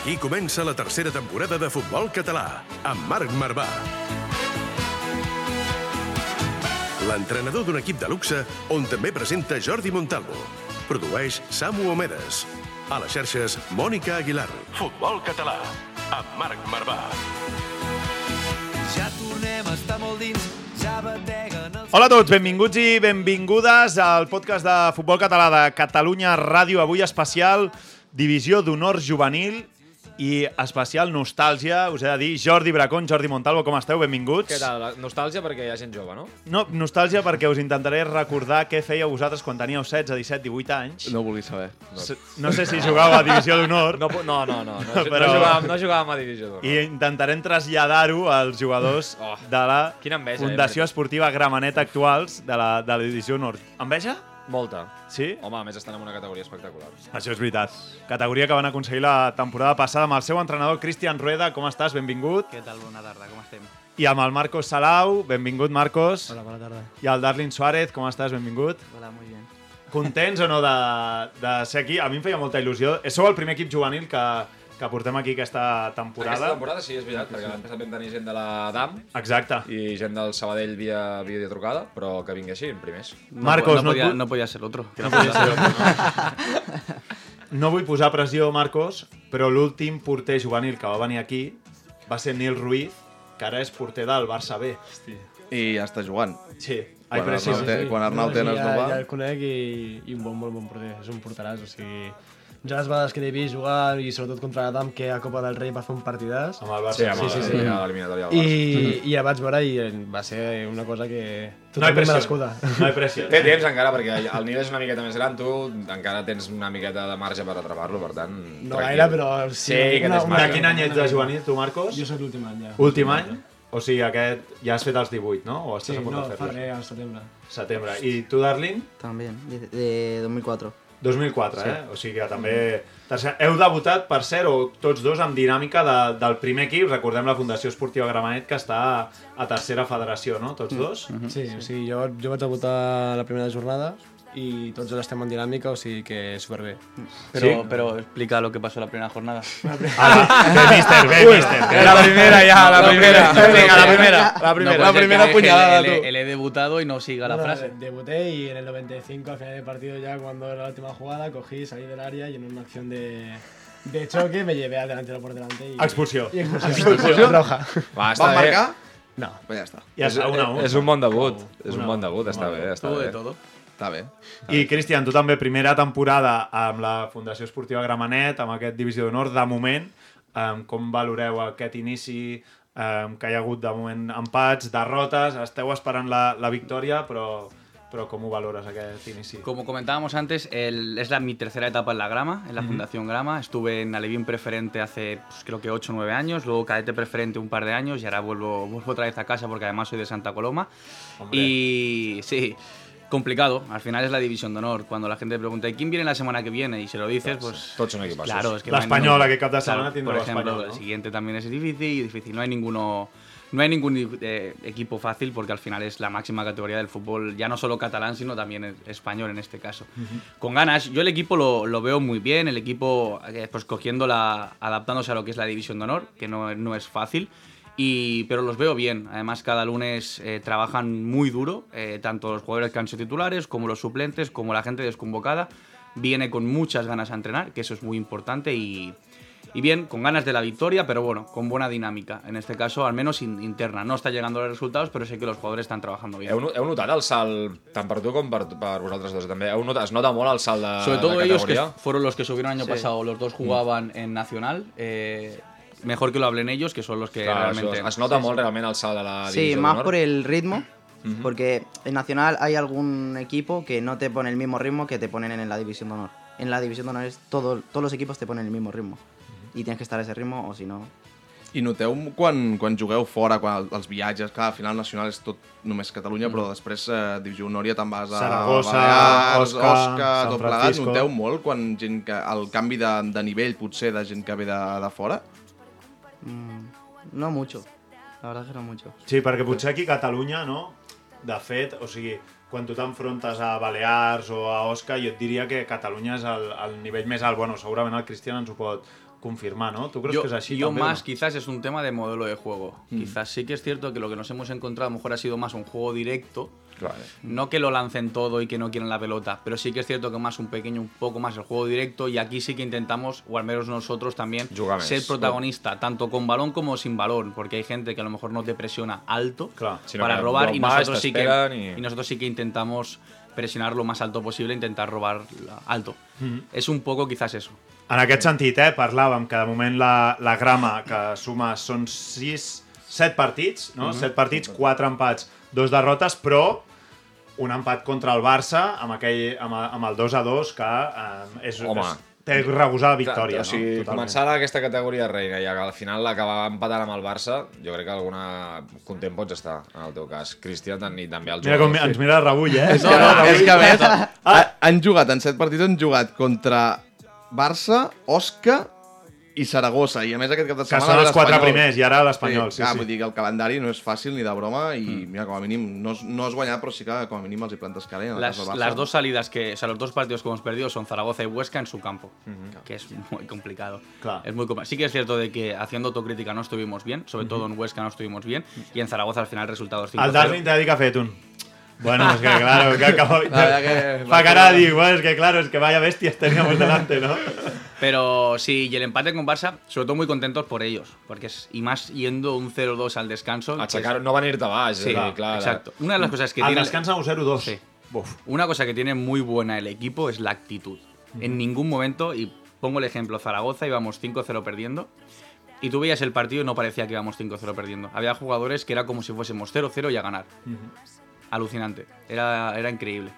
Aquí comença la tercera temporada de Futbol Català, amb Marc Marvà. L'entrenador d'un equip de luxe on també presenta Jordi Montalvo. Produeix Samu Omedes. A les xarxes, Mònica Aguilar. Futbol Català, amb Marc Marvà. Ja tornem a estar molt dins, ja bateguen els... Hola a tots, benvinguts i benvingudes al podcast de Futbol Català de Catalunya Ràdio, avui especial Divisió d'Honor Juvenil i especial nostàlgia, us he de dir, Jordi Bracón, Jordi Montalvo, com esteu? Benvinguts. Què tal? Nostàlgia perquè hi ha gent jove, no? No, nostàlgia perquè us intentaré recordar què fèieu vosaltres quan teníeu 16, 17, 18 anys. No ho vulguis saber. S- No sé si jugàveu a Divisió d'Honor. No, no, no, no, no, no, Però- no, jugàvem, no jugàvem a Divisió d'Honor. I intentarem traslladar-ho als jugadors Oh, de la enveja, eh, Fundació veritat. Esportiva Gramenet actuals de la, de la Divisió Nord. Enveja? Molta. Sí? Home, a més estan en una categoria espectacular. Això és veritat. Categoria que van aconseguir la temporada passada amb el seu entrenador Cristian Rueda. Com estàs? Benvingut. Què tal? Bona tarda, com estem? I amb el Marcos Salau. Benvingut, Marcos. Hola, bona tarda. I el Darlin Suárez. Com estàs? Benvingut. Hola, muy bien. Contents o no de, de ser aquí? A mi em feia molta il·lusió. Sou el primer equip juvenil que, que portem aquí aquesta temporada. Aquesta temporada sí, és veritat, perquè l'any passat vam tenir gent de la DAM Exacte. i gent del Sabadell via videotrucada, però que vingui així, en primers. Marcos, no, no, vull- no podía ser otro. no podia ser No vull posar pressió, Marcos, però l'últim porter juvenil que va venir aquí va ser Nil Ruiz, que ara és porter del Barça B. I ja està jugant. Sí. Ai, Quan però sí, sí, té, quan Arnau té ja, no ja va... el conec i, i un bon, molt bon porter, és un porteràs, o sigui... Vegades que l'he vist jugar, i sobretot contra l'Adam, que a Copa del Rei va fer un partidàs, Amb el Barça. Sí, amb Sí, sí, sí. sí, l'eliminatòria del i, Barça. i ja vaig veure i va ser una cosa que No hi totalment pressió. merescuda. No hi pressió. Té temps encara, perquè el Nil és una miqueta més gran, tu encara tens una miqueta de marge per atrapar-lo, per tant... No tranquil. gaire, però sí. Sí, que tens De marge. quin any ets de juvenil, tu, Marcos? Jo soc l'últim any, ja. Últim any? O sigui, aquest ja has fet els 18, no? O estàs Sí, a punt no, de fa fer-los? res, al setembre. Setembre. I tu, Darlin? También, de, de 2004. 2004, eh? O sigui que també... Tercer... Heu debutat, per cert, o tots dos, amb dinàmica de, del primer equip. Recordem la Fundació Esportiva Gramenet, que està a tercera federació, no? Tots dos? Sí, o sigui, jo, jo vaig debutar la primera jornada i tots dos estem en dinàmica, o sigui que superbé. Pero, Sí. pero explica lo que pasó la primera jornada. Ah, bé, mister, bé, mister. La primera ja, la primera. Vinga, la primera. La No, primera. la primera puñalada, le, le- le he debutado y no siga la No, no, frase. Debuté y en el 95, al final del partido, ya cuando era la última jugada, cogí, salí del área y en una acción de, de choque me llevé al delantero por delante y. Expulsió. Y expulsión. roja. Va, està bé. marcar? No. Pues ja està. Ja És, és un bon debut. És Una un a bon debut, està bé, està bé. de todo. Està bé. I, Cristian, tu també, primera temporada amb la Fundació Esportiva Gramenet, amb aquest Divisió d'Honor, de moment, um, com valoreu aquest inici, um, que hi ha hagut de moment empats, derrotes, esteu esperant la, la victòria, però, com ho valores aquest inici? Como comentábamos antes, el- es la, mi tercera etapa en la Grama, en la Fundación Grama. Estuve en Alevín Preferente hace pues, creo que 8 o 9 años, luego Cadete Preferente un par de años y ahora vuelvo, vuelvo otra vez a casa porque además soy de Santa Coloma. Hombre. Y sí, complicado. Al final es la división de honor. Cuando la gente pregunta, ¿y quién viene la semana que viene? Y se lo dices, pues... Claro, es que La no española, ningún- que cap de semana Claro, tiene Por ejemplo, española, el ¿no? siguiente también es difícil y difícil. No hay ninguno... No hay ningún eh, equipo fácil porque al final es la máxima categoría del fútbol, ya no solo catalán, sino también es- español en este caso. Con ganas, yo el equipo lo, lo veo muy bien, el equipo eh, pues cogiendo la, adaptándose a lo que es la división de honor, que no, no es fácil, y, pero los veo bien. Además, cada lunes eh, trabajan muy duro, eh, tanto los jugadores que han sido titulares, como los suplentes, como la gente desconvocada. Viene con muchas ganas a entrenar, que eso es muy importante y, y bien, con ganas de la victoria, pero bueno, con buena dinámica. En este caso, al menos in- interna. No está llegando los resultados, pero sé que los jugadores están trabajando bien. Heu, heu notat el salt, tant per tu com per, per vosaltres dos també, heu notat, es nota molt el salt de, Sobre todo de ellos que fueron los que subieron el año Sí. pasado, los dos jugaban en Nacional. eh, mejor que lo hablen ellos, que son los que Clar, realmente. es nota molt realment el salt de la Sí, más d'honor. por el ritmo, porque en Nacional hay algún equipo que no te pone el mismo ritmo que te ponen en la División de Honor. En la División de Honor es todo, todos los equipos te ponen el mismo ritmo. Y tienes que estar a ese ritmo o si no... I noteu quan, quan jugueu fora, quan els viatges, clar, al final nacional és tot només Catalunya, mm. però després eh, divisió honòria te'n vas a Saragossa, Balears, Osca, Osca, San tot plegat. Francisco. Noteu molt quan gent que, el canvi de, de nivell potser de gent que ve de, de fora? Mm, no mucho. La verdad que no mucho. Sí, perquè potser aquí a Catalunya, no? De fet, o sigui, quan tu t'enfrontes a Balears o a Osca, jo et diria que Catalunya és el, el nivell més alt. Bueno, segurament el Cristian ens ho pot confirmar, ¿no? ¿Tú crees yo, que es así yo también, más, no? quizás es un tema de modelo de juego. Mm. Quizás sí que es cierto que lo que nos hemos encontrado a lo mejor ha sido más un juego directo. No que lo lancen todo y que no quieran la pelota, pero sí que es cierto que más un pequeño, un poco más el juego directo y aquí sí que intentamos, o al menos nosotros también, ser protagonista, tanto con balón como sin balón, porque hay gente que a lo mejor no te presiona alto para robar y nosotros, sí que, t'esperen i- y nosotros sí que intentamos presionar lo más alto posible, intentar robar alto. Mhm. Es un poco quizás eso. En aquest sentit, eh, parlàvem que de moment la, la grama que suma són 6, 7 partits, no? 7 partits, 4 empats, 2 derrotes, però un empat contra el Barça amb, aquell, amb, amb el 2 a 2 que eh, és, Home. és, té regusar la victòria. O sigui, no? començar aquesta categoria reina i al final acabar empatant amb el Barça, jo crec que alguna content pots estar, en el teu cas. Cristian i també el Mira com ens mira el Rabull, eh? És que, és que a més, ha- han jugat, en set partits han jugat contra Barça, Osca i Saragossa. I a més aquest cap de Que setmana... són els quatre primers, i ara l'Espanyol, sí, clar, sí. Vull dir que el calendari no és fàcil ni de broma i, mira, com a mínim, no, has- no has guanyat, però sí que com a mínim els hi plantes cara. En Las, dos salidas que, o sea, los dos partidos que hemos perdido son Zaragoza y Huesca en su campo, que es muy complicado. Claro. Es muy compli- Sí que es cierto de que haciendo autocrítica no estuvimos bien, sobre todo en Huesca no estuvimos bien, y en Zaragoza al final resultados 5 El Darwin t'ha dit que ha fet un... Bueno, es que claro, que acabo... La verdad que- Fa cara de dir, bueno, es que claro, es que vaya bestias teníamos delante, ¿no? Pero sí, y el empate con Barça, sobre todo muy contentos por ellos, porque es, y más yendo un 0-2 al descanso. Aixecar- es- no venir-te baix, Sí, eh, clar. exacto. Una de las cosas que Al tiene... descanso un 0-2. Sí. Una cosa que tiene muy buena el equipo es la actitud. En ningún momento, y pongo el ejemplo, Zaragoza íbamos 5-0 perdiendo, y tú veías el partido y no parecía que íbamos 5-0 perdiendo. Había jugadores que era como si fuésemos 0-0 y a ganar. Alucinante. Era, era increíble.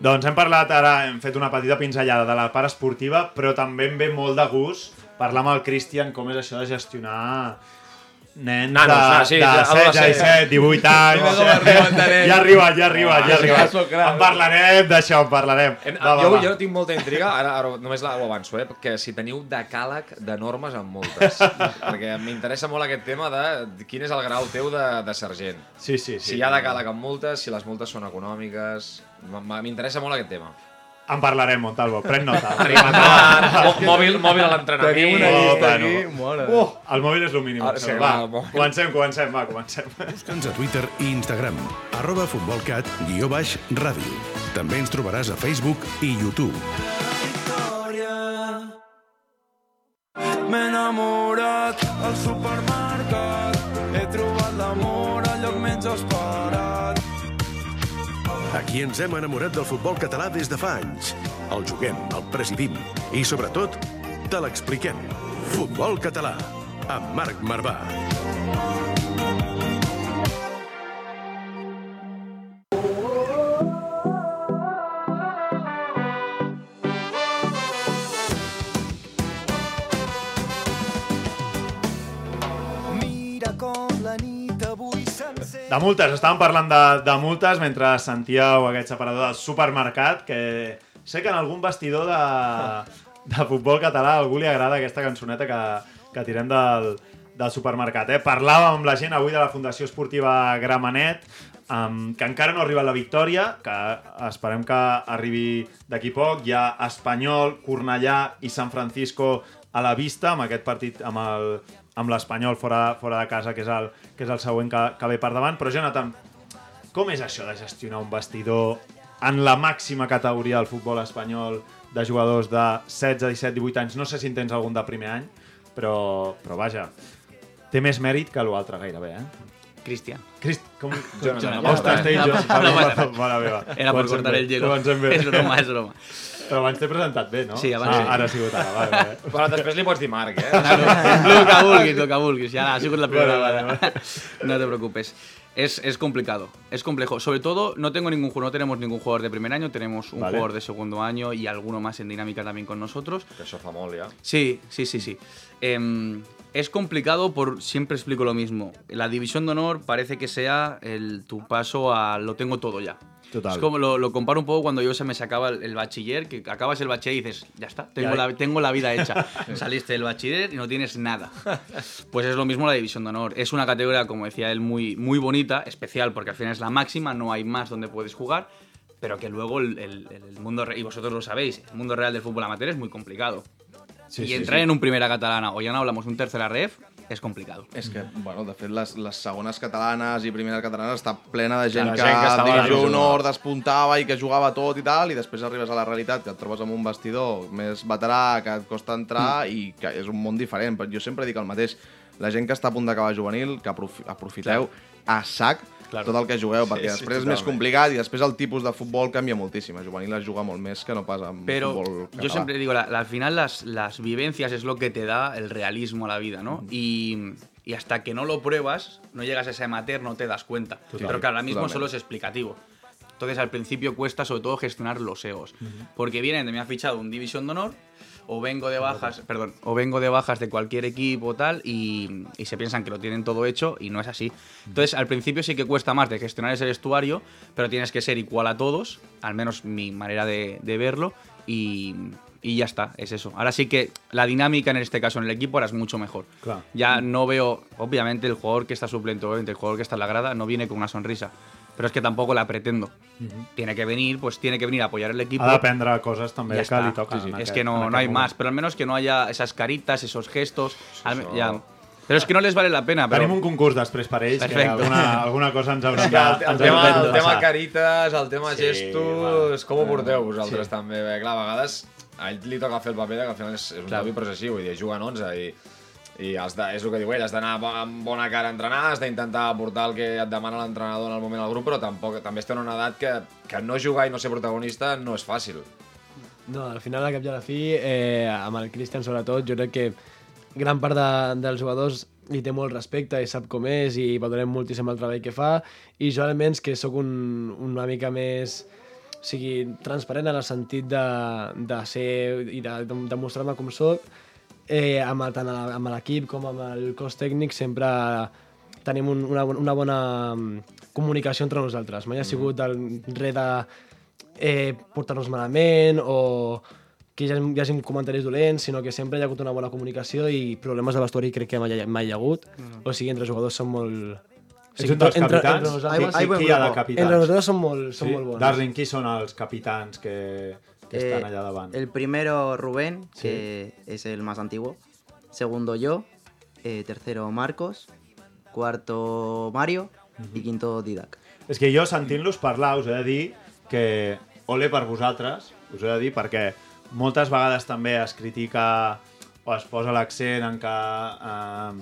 Doncs hem parlat ara, hem fet una petita pinzellada de la part esportiva, però també em ve molt de gust parlar amb el Cristian com és això de gestionar nens Nanos, de, ah, sí, de ja, 16, adolescents. 17, 18 anys. Ja arriba, ja arriba, ja arriba. En parlarem d'això, en parlarem. En, Va, va, jo, va. jo tinc molta intriga, ara, ara només la- ho avanço, eh, que si teniu decàleg de normes amb multes. perquè m'interessa molt aquest tema de quin és el grau teu de, de sergent. Sí, sí, sí. Si hi ha decàleg amb multes, si les multes són econòmiques... M'interessa molt aquest tema. En parlarem, Montalvo, pren nota. Mòbil, mòbil a l'entrenament. Tenim una llista aquí, mare. Uh, el mòbil és el mínim. Ah, sí, va, va, comencem, comencem, va, comencem. Busca'ns a Twitter i Instagram, arroba futbolcat, guió baix, ràdio. També ens trobaràs a Facebook i YouTube. M'he enamorat al supermercat He trobat l'amor Aquí ens hem enamorat del futbol català des de fa anys. El juguem, el presidim i, sobretot, te l'expliquem. Futbol català, amb Marc Marvà. De multes, estàvem parlant de, de multes mentre sentíeu aquest separador del supermercat, que sé que en algun vestidor de, de futbol català a algú li agrada aquesta cançoneta que, que tirem del, del supermercat. Eh? Parlàvem amb la gent avui de la Fundació Esportiva Gramenet, um, que encara no ha arribat la victòria, que esperem que arribi d'aquí poc. Hi ha Espanyol, Cornellà i San Francisco a la vista amb aquest partit amb el amb l'Espanyol fora, fora de casa, que és el, que és el següent que, que ve per davant. Però, Jonathan, com és això de gestionar un vestidor en la màxima categoria del futbol espanyol de jugadors de 16, 17, 18 anys? No sé si en tens algun de primer any, però, però vaja, té més mèrit que l'altre gairebé, eh? Cristian. Crist... Com... Jonathan. Ostres, té No jo. Mare meva. Era Comencem cortar el bé. Es broma, es broma. Però abans t'he presentat bé, no? Sí, abans ah, sí. Ara ha sigut ara, vale, vale. Però després li pots dir Marc, eh? Lo que vulguis, lo que vulguis. Ya ha sido la primera Vale. No te preocupes. Es, es complicado, es complejo. Sobre todo, no tengo ningún no tenemos ningún jugador de primer año, tenemos un Vale. jugador de segundo año y alguno más en dinámica también con nosotros. Que això fa molt, ja. Sí, sí, sí, sí. Em, es complicado por, siempre explico lo mismo. La división de honor parece que sea el, tu paso a lo tengo todo ya. Total. Es como lo, lo comparo un poco cuando yo se me sacaba el, el bachiller, que acabas el bachiller y dices, ya está, tengo, Ya. la, tengo la vida hecha. Saliste del bachiller y no tienes nada. Pues es lo mismo la división de honor. Es una categoría, como decía él, muy, muy bonita, especial, porque al final es la máxima, no hay más donde puedes jugar, pero que luego el, el- el mundo, y vosotros lo sabéis, el mundo real del fútbol amateur es muy complicado. Sí, y sí, entrar sí. en un primera catalana o ya no hablamos un tercera ref es complicado. És que, bueno, de fet, les, les segones catalanes i primeres catalanes està plena de gent La que, gent que a estava a la Divisió Divisió Honor despuntava i que jugava tot i tal, i després arribes a la realitat, que et trobes amb un vestidor més veterà, que et costa entrar Mm. i que és un món diferent. Però jo sempre dic el mateix, la gent que està a punt d'acabar juvenil, que aprofi aprofiteu a sac Claro. tot el que jugueu, Sí, perquè sí, després és més totalment. complicat i després el tipus de futbol canvia moltíssim. A juvenil es juga molt més que no pas amb Pero futbol català. yo siempre digo, la- la- al final las, las vivencias es lo que te da el realismo a la vida, ¿no? Y, y hasta que no lo pruebas, no llegas a ese amateur, no te das cuenta. Pero claro, ahora mismo totalmente. solo es explicativo. Entonces al principio cuesta sobre todo gestionar los egos. Porque vienen de me ha fichado un división de honor, o vengo de bajas, perdón, o vengo de bajas de cualquier equipo tal, y, y se piensan que lo tienen todo hecho y no es así. Entonces al principio sí que cuesta más de gestionar ese vestuario, pero tienes que ser igual a todos, al menos mi manera de, de verlo, y, y ya está, es eso. Ahora sí que la dinámica en este caso en el equipo ahora es mucho mejor. Claro. Ya no veo, obviamente el jugador que está suplente, obviamente el jugador que está en la grada no viene con una sonrisa, pero es que tampoco la pretendo. Tiene que venir, pues tiene que venir a apoyar el equipo. Ha d'aprendre coses també Ya que li está. toquen. en Es aquest- que no, no hay moment. más, pero al menos que no haya esas caritas, esos gestos. al- eso. ya. Pero es que no les vale la pena. Pero Tenim un concurs després per ells, que Perfecte. alguna, alguna cosa ens haurem És de, que el, el, ens tema, el tema carites, el tema Sí, gestos, va. com ho porteu vosaltres Sí. també? Bé, clar, a vegades a ell li toca fer el paper de que al final és, és un Clar. David processí, vull dir, juguen 11 i, i has de, és el que diu ell, has d'anar amb bona cara a entrenar, has d'intentar aportar el que et demana l'entrenador en el moment al grup, però tampoc, també estem en una edat que, que no jugar i no ser protagonista no és fàcil. No, al final, al cap i a la fi, eh, amb el Christian sobretot, jo crec que gran part de, dels jugadors li té molt respecte i sap com és i valorem moltíssim el treball que fa i jo almenys que sóc un, una mica més o sigui, transparent en el sentit de, de ser i de, de demostrar-me com sóc eh, amb, el, tant amb l'equip com amb el cos tècnic sempre tenim un, una, una bona mm, comunicació entre nosaltres. Mai ha sigut el res de eh, portar-nos malament o que hi hagi, hi hagi comentaris dolents, sinó que sempre hi ha hagut una bona comunicació i problemes de vestuari crec que mai, ha- mai hi ha hagut. O sigui, entre jugadors són molt... O Ets un dels entre, capitans? entre, nosaltres, Qui, Ai, qui, buen qui hi ha de capitans? entre nosaltres són molt, són Sí? molt bons. Darling, qui són els capitans que, que estan allà davant? El primero Rubén, que es el más antiguo. Segundo yo. eh, tercero Marcos. Cuarto Mario. Y quinto Didac. És que jo, sentint-los parlar, us he de dir que ole per vosaltres, us he de dir, perquè moltes vegades també es critica o es posa l'accent en que eh,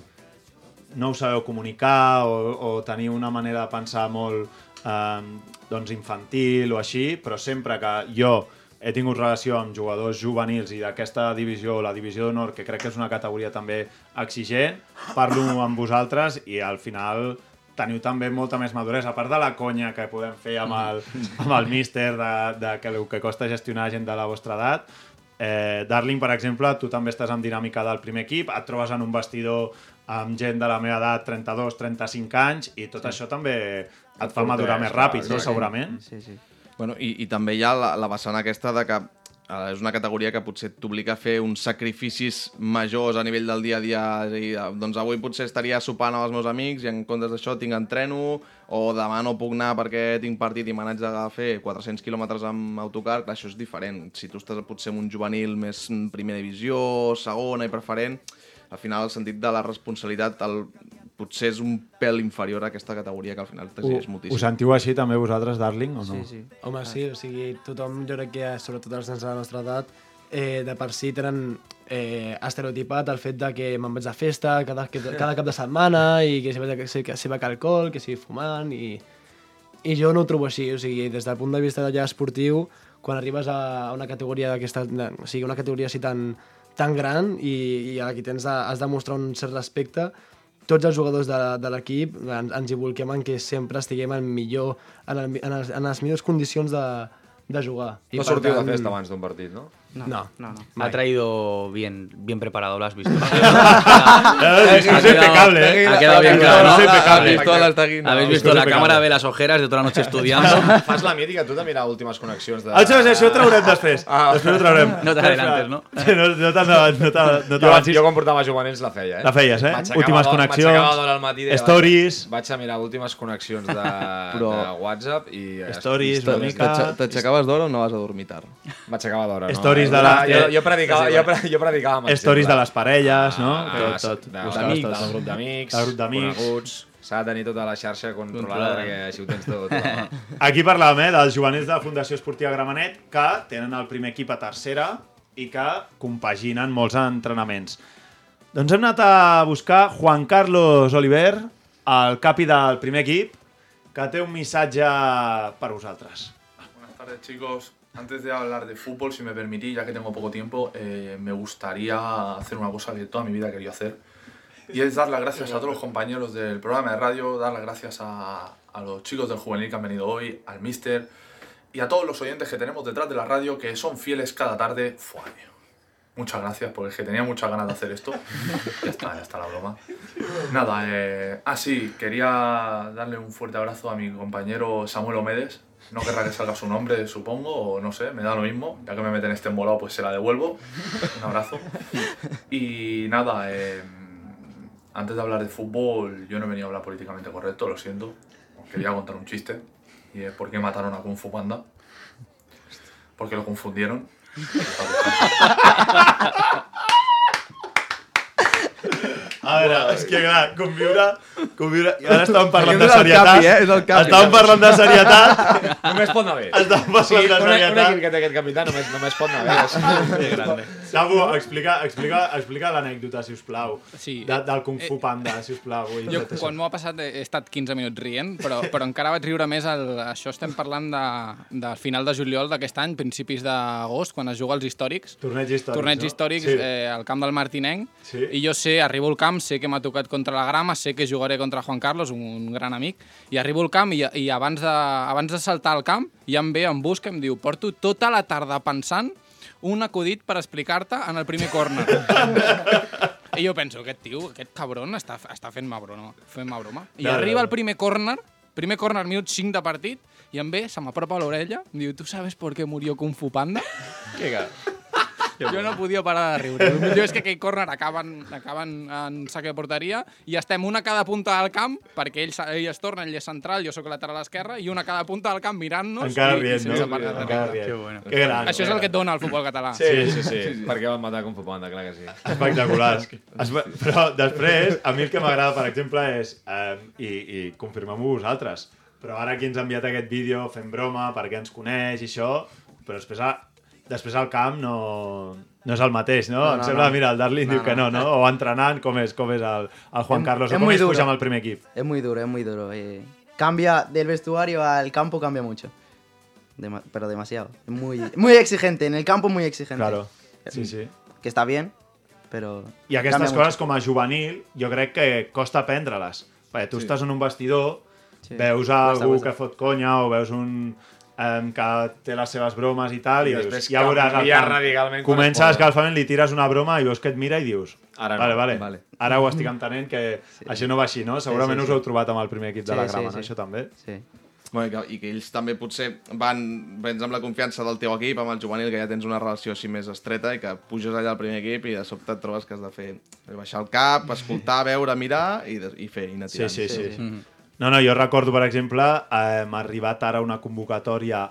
no us sabeu comunicar o, o teniu una manera de pensar molt eh, doncs infantil o així, però sempre que jo he tingut relació amb jugadors juvenils i d'aquesta divisió, la divisió d'honor, que crec que és una categoria també exigent, parlo amb vosaltres i al final teniu també molta més maduresa, a part de la conya que podem fer amb el, amb el míster de, de que el que costa gestionar gent de la vostra edat, eh, Darling, per exemple, tu també estàs en dinàmica del primer equip, et trobes en un vestidor amb gent de la meva edat, 32, 35 anys, i tot això també et fa madurar més ràpid, no? Segurament. Sí, sí. Bueno, i, i també hi ha la, la vessant aquesta de que eh, és una categoria que potser t'obliga a fer uns sacrificis majors a nivell del dia a dia. Dir, eh, doncs avui potser estaria sopant amb els meus amics i en comptes d'això tinc entreno, o demà no puc anar perquè tinc partit i me n'haig de fer 400 quilòmetres amb autocar. Clar, això és diferent. Si tu estàs potser en un juvenil més primera divisió, segona i preferent, al final el sentit de la responsabilitat el, potser és un pèl inferior a aquesta categoria que al final t'exigeix moltíssim. ho sentiu així també vosaltres, Darling, o no? Sí, sí. Home, sí, o sigui, tothom, jo crec que, sobretot els nens de la nostra edat, eh, de per si tenen eh, estereotipat el fet de que me'n vaig de festa cada, que, cada cap de setmana i que si vaig, a- si, que si vaig a alcohol, que si fumant i, I jo no ho trobo així, o sigui, des del punt de vista ja esportiu, quan arribes a una categoria d'aquesta, o sigui, una categoria així tan, tan gran i, i aquí tens de, has de mostrar un cert respecte, tots els jugadors de, de l'equip ens, ens hi volquem en que sempre estiguem en millor, en, el, en, les, en les millors condicions de, de jugar. No sortiu de tant- festa abans d'un partit, no? No, No. no, no. Ha traído bien, bien preparado, lo has visto. Es impecable, ¿eh? Ha quedado bien claro, ¿no? Es impecable. Habéis visto la cámara ve las ojeras de toda la noche estudiando. Fas la mítica, tu de mirar últimes connexions de... Això, això ho traurem després. Ah. Després ho traurem. No t'adelantes, no? No, no t'avancis. No no Jo, jo quan portava la feia, eh? La feies, eh? Últimes connexions, m'aixecava d'hora al matí stories. Vaig, a mirar últimes connexions de, Però- de WhatsApp i... Stories, una mica... T'aixecaves t'aixecaves d'hora o no vas a dormir tard? M'aixecava d'hora, no? Stories de la- Jo, jo, predicava, jo, pre- jo predicava amb Stories de les parelles, no? Ah, tot, tot. del grup d'amics, Del grup d'amics. coneguts... S'ha de tenir tota la xarxa controlada perquè així ho tens tot. Aquí parlàvem eh, dels juvenils de la Fundació Esportiva Gramenet que tenen el primer equip a tercera i que compaginen molts entrenaments. Doncs hem anat a buscar Juan Carlos Oliver, el capi del primer equip, que té un missatge per vosaltres. Buenas tardes chicos. Antes de hablar de fútbol, si me permitís, ya que tengo poco tiempo, eh, me gustaría hacer una cosa que toda mi vida querido hacer. Y es dar las gracias a todos los compañeros del programa de radio, dar las gracias a, a los chicos del juvenil que han venido hoy, al mister y a todos los oyentes que tenemos detrás de la radio que son fieles cada tarde. Tío. Muchas gracias, porque es que tenía muchas ganas de hacer esto. Ya está, ya está la broma. Nada, eh, ah sí, quería darle un fuerte abrazo a mi compañero Samuel Omedes. No querrá que salga su nombre, supongo, o no sé, me da lo mismo. Ya que me meten este embolado, pues se la devuelvo. Un abrazo. Y nada, eh, antes de hablar de fútbol, yo no he venido a hablar políticamente correcto, lo siento. Quería contar un chiste. Y es por qué mataron a Kung Fu Panda. Porque lo confundieron. A veure, és que clar, conviure... conviure... I ara estàvem parlant de És serietat. capi, eh? És el capi. Estàvem parlant de serietat. Només pot anar bé. Estàvem parlant de un, un serietat. equip que té aquest capità només, només pot anar bé. Sabu, explica, explica, explica l'anècdota, si us plau. Sí. De, del Kung Fu Panda, si us plau. Jo, quan m'ho ha passat, he estat 15 minuts rient, però, però encara vaig riure més. El, això estem parlant de, de final de juliol d'aquest any, principis d'agost, quan es juga als històrics. Torneig històric, Torneig no? històrics Sí. eh, al camp del Martinenc. Sí. I jo sé, arribo al camp, sé que m'ha tocat contra la grama, sé que jugaré contra Juan Carlos, un, un gran amic, i arribo al camp i, i abans, de, abans de saltar al camp ja em ve, em busca, em diu porto tota la tarda pensant un acudit per explicar-te en el primer córner. I jo penso, aquest tio, aquest cabron, està, està fent-me broma. Fent broma. I No, no, arriba no. el primer córner, primer córner, minut 5 de partit, i em ve, se m'apropa a l'orella, em diu, ¿tú sabes por qué murió Kung Fu Panda? Car... Jo no podia parar de riure. El millor és que aquell córner acaben, acaben en sac de porteria i estem una a cada punta del camp, perquè ell, ell es torna, ell és central, jo sóc lateral esquerre, i una a cada punta del camp mirant-nos Encara i, i rient, sense no? parar de Encara riure. rient. Qué bueno. Que gran. Això és el que et dona el futbol català. Sí, Sí, sí, sí. Per què van matar Kung Fu Panda? Clar que sí. Espectacular. Es, però després, a mi el que m'agrada, per exemple, és, eh, i, i confirmem-ho vosaltres, però ara aquí ens ha enviat aquest vídeo fent broma perquè ens coneix i això, però després, a, després al camp no, no és el mateix, no? No, em no, sembla, no. mira, el Darlin No, diu que no, no. O entrenant, com és, com és el, el Juan Es- Carlos, es o com pujar duro. amb el primer equip. Es muy duro, es muy duro. eh. Cambia del vestuario al campo, cambia mucho. Dema- pero demasiado. Es muy, muy exigente, en el campo muy exigente. Claro, sí, sí. Que está bien, pero... I aquestes coses, com a juvenil, jo crec que costa aprendre-les. Perquè tu Sí. estàs en un vestidor, Sí. veus Cuesta, algú que fot conya o veus un um, que té les seves bromes i tal, i, I dius, després ja veuràs el camp. Comença es posa. escalfament, li tires una broma i veus que et mira i dius Ara no. vale, vale, Vale. ara ho estic entenent que això no va així, no? Segurament sí, us sí. ho heu trobat amb el primer equip de Sí, la sí, grama, sí. no? Això també. Sí. Bueno, i, que, I que ells també potser van vens amb la confiança del teu equip, amb el juvenil, que ja tens una relació així més estreta i que puges allà al primer equip i de sobte et trobes que has de fer baixar el cap, escoltar, veure, mirar i, de, i fer, i anar Sí, tirant. sí, sí. Sí, sí. No, no, jo recordo, per exemple, eh, m'ha arribat ara una convocatòria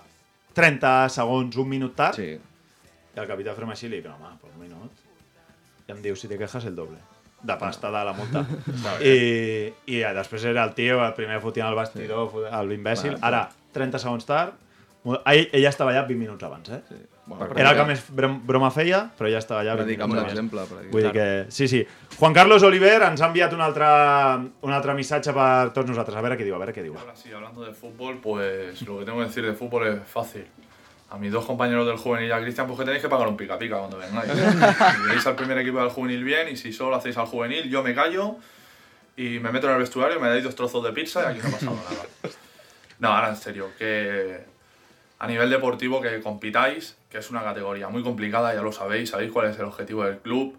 30 segons, un minut tard, Sí. I el capità Frem així li dic, home, per un minut. I em diu, si te quejas, el doble. De pasta de la multa. I, I eh, després era el tio, el primer fotia el vestidor, sí. el imbècil. Bueno, Ara, 30 segons tard, Ell, ella estava allà 20 minuts abans, eh? Sí. Bueno, Era el que més brom- broma feia, però ja estava allà 20 Predica amb minuts abans. l'exemple, predica. Vull dir que... Sí, sí. Juan Carlos Oliver ens ha enviat un altre, un altre missatge per tots nosaltres. A veure què diu, a veure què diu. Ahora sí, hablando de fútbol, pues lo que tengo que decir de fútbol es fácil. A mis dos compañeros del juvenil y a Cristian, pues que tenéis que pagar un pica pica cuando vengáis. Si queréis al primer equipo del juvenil bien y si solo hacéis al juvenil, yo me callo y me meto en el vestuario, me dais dos trozos de pizza y aquí no ha pasado nada. No, ahora en serio, que a nivel deportivo que compitáis, que es una categoría muy complicada, ya lo sabéis, sabéis cuál es el objetivo del club,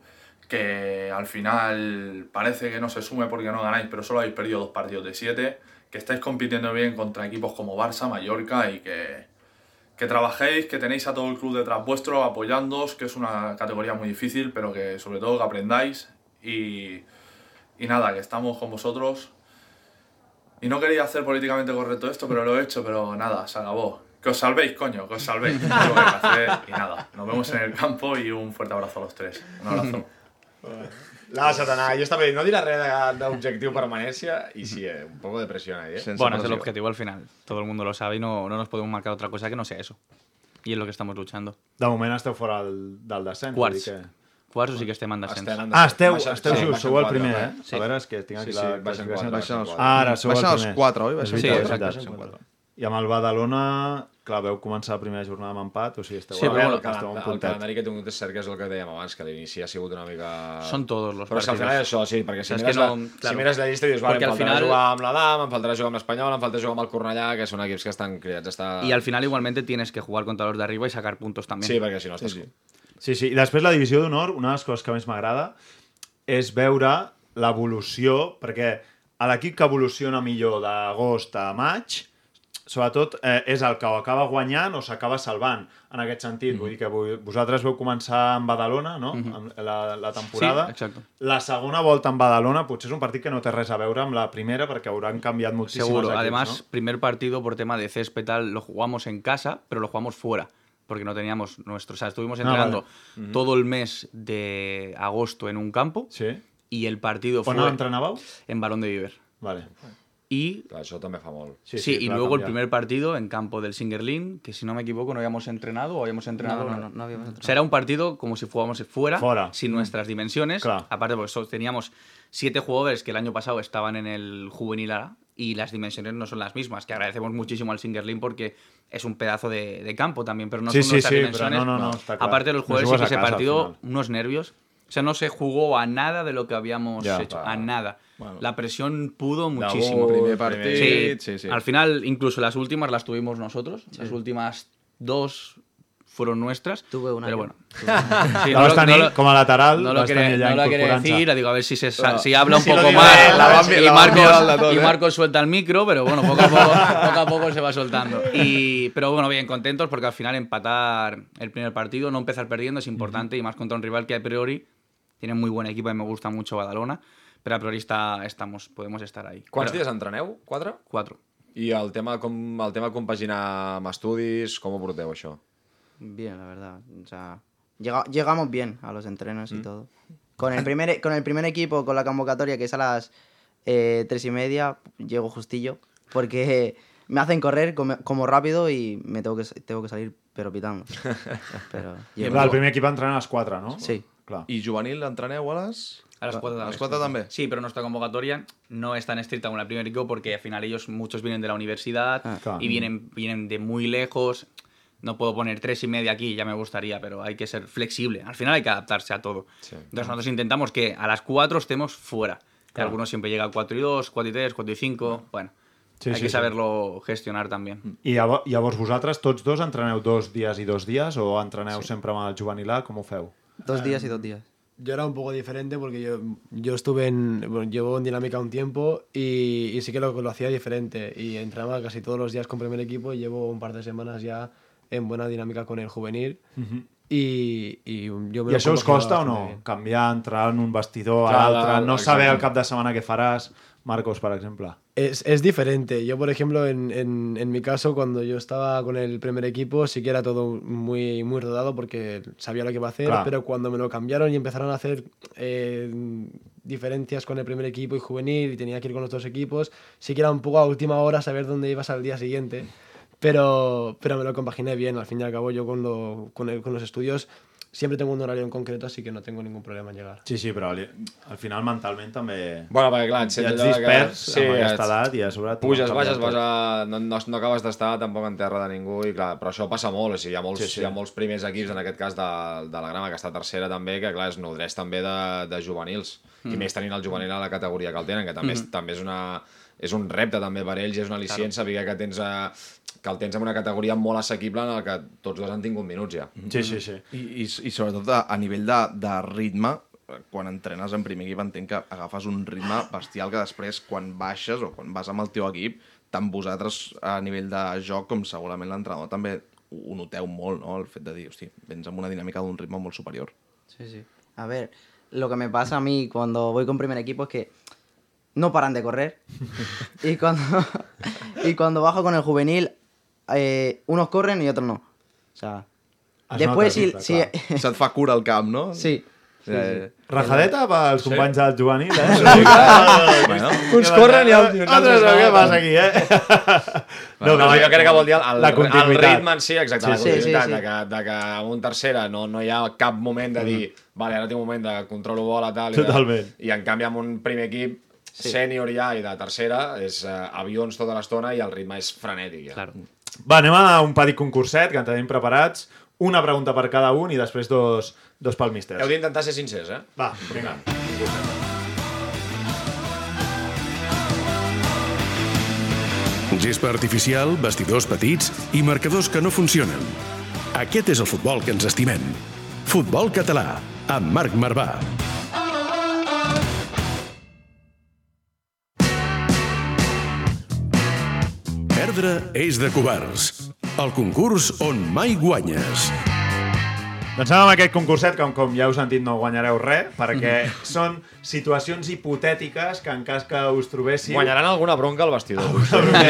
que al final parece que no se sume porque no ganáis, pero solo habéis perdido dos partidos de siete, que estáis compitiendo bien contra equipos como Barça, Mallorca y que, que trabajéis, que tenéis a todo el club detrás vuestro apoyándoos, que es una categoría muy difícil, pero que sobre todo que aprendáis y, y nada, que estamos con vosotros. Y no quería hacer políticamente correcto esto, pero lo he hecho, pero nada, se acabó. Que os salvéis, coño, que os salvéis. Es lo que hay que hacer y nada. Nos vemos en el campo y un fuerte abrazo a los tres. Un abrazo. La Satanás, yo estaba no diré res de- d'objectiu permanència y sí, eh, un poco de presión ahí, eh? Bueno, es el objetivo al final. Todo el mundo lo sabe y no, no nos podemos marcar otra cosa que no sea eso. Y es lo que estamos luchando. De moment esteu fora del, del descens. vull Quarts. dir Que... Quarts o sí que estem en descens. Estem en Ah, esteu, Baixen- esteu sí, just, baixen sou el quatre, primer, clar. eh? Sí. A veure, és que tinc aquí Sí, la... sí, la baixen classificació. quatre, baixen els- Ara sou baixen el els primer. quatre, oi? És Baixen veritat, els és quatre, veritat. baixen quatre. I amb el Badalona, clar, veu començar la primera jornada amb empat, o sigui, esteu, Sí, a però veure, que esteu un el puntet. calendari que he tingut és cert que és el que dèiem abans, que a l'inici ha sigut una mica... Són todos los Però és que al final és això, sí, perquè si, És mires, no- la, claro. si mires la llista dius, vale, em al faltarà final- jugar amb l'Adam, em faltarà jugar amb l'Espanyol, em faltarà jugar amb el Cornellà, que són equips que estan criats a estar... Y al final igualmente tienes que jugar contra los de arriba y sacar puntos también. Sí, perquè si no estàs... Sí, sí. Sí, sí, i després la divisió d'honor, una de les coses que més m'agrada és veure l'evolució, perquè a l'equip que evoluciona millor d'agost a maig, sobretot eh, és el que ho acaba guanyant o s'acaba salvant, en aquest sentit. Mhm. Vull dir que vo- vosaltres veu començar amb Badalona, no?, amb la, la temporada. Sí, exacto. La segona volta en Badalona potser és un partit que no té res a veure amb la primera perquè hauran canviat moltíssims Seguro. equips, Además, no? primer partido por tema de césped tal, lo jugamos en casa, pero lo jugamos fuera. Porque no teníamos nuestro. O sea, estuvimos Ah, entrenando vale. todo el mes de agosto en un campo Sí. y el partido fue entrenàveu? en Balón de Viver. Vale. Y Clar, això també fa molt. Sí, sí, y luego el primer partido en campo del Singerlin, que si no me equivoco no habíamos entrenado o habíamos entrenado. No, no, no, no habíamos entrenado. O sea, era un partido como si fuéramos fuera, Fuera. sin nuestras dimensiones. Claro. Aparte, pues so- teníamos siete jugadores que el año pasado estaban en el juvenil A y las dimensiones no son las mismas. Que agradecemos muchísimo al Singerlin porque es un pedazo de, de campo también, pero no Sí, son sí, nuestras sí, pero dimensiones. no, no, no, está claro. Aparte de los jugadores, sí que a ese partido, unos nervios. O sea, no se jugó a nada de lo que habíamos Ya. hecho, a nada. La presión pudo muchísimo. primer partit, Sí, sí, sí. Al final, incluso las últimas las tuvimos nosotros. Las últimas dos fueron nuestras. Tuve una Pero bueno. La Sí, lo- tenir lo- com a lateral, No lo allà no lo incorporant-se. decir, digo, a ver si, se sa- No. si habla un Si poco más. la y, la van Marcos, todo, y ¿eh? Marcos suelta el micro, pero bueno, poco a poco, poco, a poco se va soltando. Y, pero bueno, bien, contentos porque al final empatar el primer partido, no empezar perdiendo es importante y más contra un rival que a priori tiene muy buen equipo y me gusta mucho Badalona, pero a priori está, estamos, podemos estar ahí. Quants Pero- dies entreneu? Quatre? Cuatro. I el tema, com, el tema compaginar amb estudis, com ho porteu, això? Bien, la verdad. O sea, llega- llegamos bien a los entrenos y todo. Con el, primer, con el primer equipo, con la convocatoria, que es a las eh, tres y media, llego justillo. Porque me hacen correr como, como rápido y me tengo que, tengo que salir pero pitando. Pero. Clar, el primer equip entrena a les 4, no? Sí. Clar. I juvenil entreneu a les... A las cuatro A también. les 4 també? Sí, pero nuestra convocatoria no es tan estricta como el primer equipo porque al final ellos muchos vienen de la universidad Ah. Claro. y vienen, vienen de muy lejos. No puedo poner tres y media aquí, ya me gustaría, pero hay que ser flexible. Al final hay que adaptarse a todo. Entonces nosotros intentamos que a las 4 estemos fuera. Claro. Algunos siempre llegan a 4 y 2, 4 y 3, 4 y 5. Bueno, Sí, hay sí, que sí. saberlo gestionar también. I llavors, vosaltres tots dos entreneu dos dies i dos dies o entreneu sempre amb el juvenil A? Com ho feu? Dos días y dos días. Yo era un poco diferente porque yo, yo estuve en. Bueno, llevo en Dinámica un tiempo y, y sí que lo, lo hacía diferente. Y entrenaba casi todos los días con primer equipo y llevo un par de semanas ya en buena dinámica con el juvenil. y, y yo me I això us compaginaba costa o no? bien. Canviar, entrar en un vestidor a l'altre, no saber el cap de setmana què faràs, Marcos, per exemple. Es, es diferente. Yo, por ejemplo, en, en, en mi caso, cuando yo estaba con el primer equipo, sí que era todo muy, muy rodado porque sabía lo que iba a hacer, Claro. pero cuando me lo cambiaron y empezaron a hacer eh, diferencias con el primer equipo y juvenil y tenía que ir con los dos equipos, sí que era un poco a última hora saber dónde ibas al día siguiente. pero, pero me lo compaginé bien. Al fin y al cabo, yo con, lo- con, el- con los estudios siempre tengo un horario en concreto, así que no tengo ningún problema en llegar. Sí, sí, però li- al final mentalment també... Bueno, perquè clar, et ja sents ets de que- dispers sí, amb aquesta ets- edat i a sobre... Puges, baixes, vas a... no, no, no acabes d'estar tampoc en terra de ningú i clar, però això passa molt, o sigui, hi ha molts, Sí, sí. Hi ha molts primers equips, en aquest cas de, de la Grama, que està tercera també, que clar, es nodreix també de, de juvenils, mm. i més tenint el juvenil a la categoria que el tenen, que també, mm. és, Mhm. també és, una, és un repte també per ells, i és una al·licient saber que tens a, que el tens en una categoria molt assequible en el que tots dos han tingut minuts ja. Sí, sí, sí. I, i, i sobretot a, a nivell de, de ritme, quan entrenes en primer equip entenc que agafes un ritme bestial que després quan baixes o quan vas amb el teu equip, tant vosaltres a nivell de joc com segurament l'entrenador també ho, ho noteu molt, no? El fet de dir, hosti, vens amb una dinàmica d'un ritme molt superior. Sí, sí. A ver, lo que me pasa a mí cuando voy con primer equipo es que no paran de correr. y, cuando, y cuando bajo con el juvenil, eh, unos corren y otros no. O sea, Es después si... si. Se't fa cura el camp, no? Sí. Sí, sí. Rajadeta pels Sí. companys del juvenil, eh? Sí. Bueno. Uns corren i altres, altres no, què passa aquí, eh? No, no, jo crec que vol dir el, el, la el ritme en si, exacte, Sí, la sí, continuïtat, sí, sí. De, que, de que en un tercera no, no hi ha cap moment de dir vale, ara tinc un moment de controlo bola, tal, i, Totalment. i en canvi amb un primer equip Sí. sènior ja i de tercera és uh, avions tota l'estona i el ritme és frenètic. Ja. Claro. Va, anem a un petit concurset que en tenim preparats. Una pregunta per cada un i després dos, dos pel míster. Heu d'intentar ser sincers, eh? Va, vinga. Gespa artificial, vestidors petits i marcadors que no funcionen. Aquest és el futbol que ens estimem. Futbol català, amb Marc Marvà. Perdre és de covards. El concurs on mai guanyes. Doncs anem amb aquest concurset, que com ja heu sentit no guanyareu res, perquè són situacions hipotètiques que en cas que us trobéssiu... Guanyaran alguna bronca al vestidor.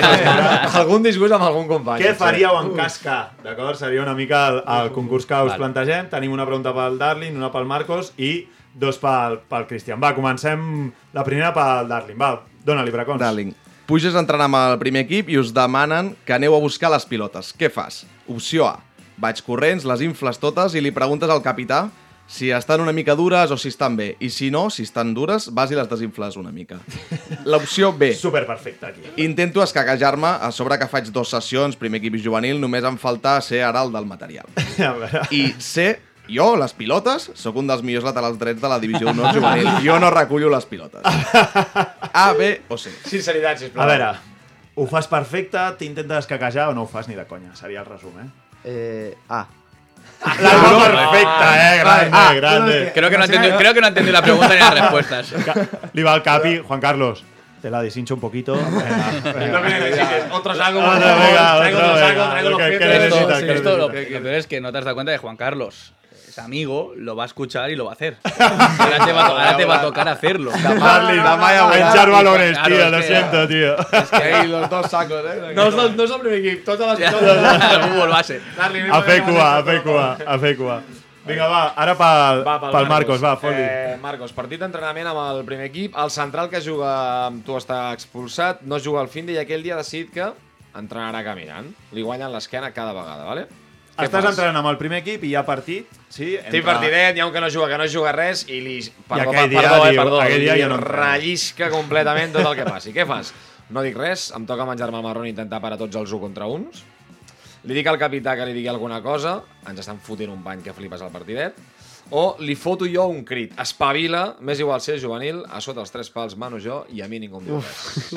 Algun disgust amb algun company. Què faríeu en cas que? D'acord? Seria una mica el, el concurs que us Vale. plantegem. Tenim una pregunta pel Darlin, una pel Marcos i dos pel, pel Cristian. Va, comencem la primera pel Darlin. Va, dóna-li, bracons. Darling. Puges a entrenar amb el primer equip i us demanen que aneu a buscar les pilotes. Què fas? Opció A. Vaig corrents, les infles totes i li preguntes al capità si estan una mica dures o si estan bé. I si no, si estan dures, vas i les desinfles una mica. L'opció B. Super perfecte, aquí. Intento escaquejar-me a sobre que faig dues sessions, primer equip i juvenil, només em falta ser ara el del material. I C, jo, les pilotes, sóc un dels millors laterals drets de la divisió d'honor juvenil. Jo no recullo les pilotes. A, B o C. Sinceritat, sisplau. A veure, ho fas perfecte, t'intentes escaquejar o no ho fas ni de conya. Seria el resum, eh? Eh, A. La no, perfecta, eh? Grande, Ah, grande. Creo que, no ha entendido, creo que no la pregunta ni las respuestas. Li va al capi, Juan Carlos. Te la deshincho un poquito. Venga, Lo necesites. Otro saco, por favor. venga, Traigo otro, saco, venga. traigo los ¿Qué- qué jefes. necesitas? Esto, ¿Qué esto lo que peor es que no te has dado cuenta de Juan Carlos. Amigo, lo va a escuchar y lo va a hacer. Ahora te va, a ahora te va a tocar hacerlo. Darling, echar valores, tío, lo siento, tío. Es que hay los dos sacos, ¿eh? No no és el primer equip, totes les... El fútbol base. A fer cua, a fer cua, a fer cua. Vinga, va, ara pel, Va, pel, Marcos, va, fot-li. Eh, Marcos, partit d'entrenament amb el primer equip. El central que juga amb tu està expulsat, no juga al Finde i aquell dia ha decidit que entrenarà caminant. Li guanyen l'esquena cada vegada, vale? Estàs fas? entrenant amb el primer equip i hi ha partit, sí? Té partidet, hi ha un que no juga, que no juga res, i li... Perdó, aquell dia perdó, eh, diu, perdó, aquell dia jo no rellisca completament tot el que passi. Què fas? No dic res, em toca menjar-me el marrón i intentar parar tots els 1 contra uns. Li dic al capità que li digui alguna cosa, ens estan fotent un bany que flipes al partidet, o li foto jo un crit, espavila, m'és igual ser juvenil, a sota els tres pals mano jo i a mi ningú em diu res.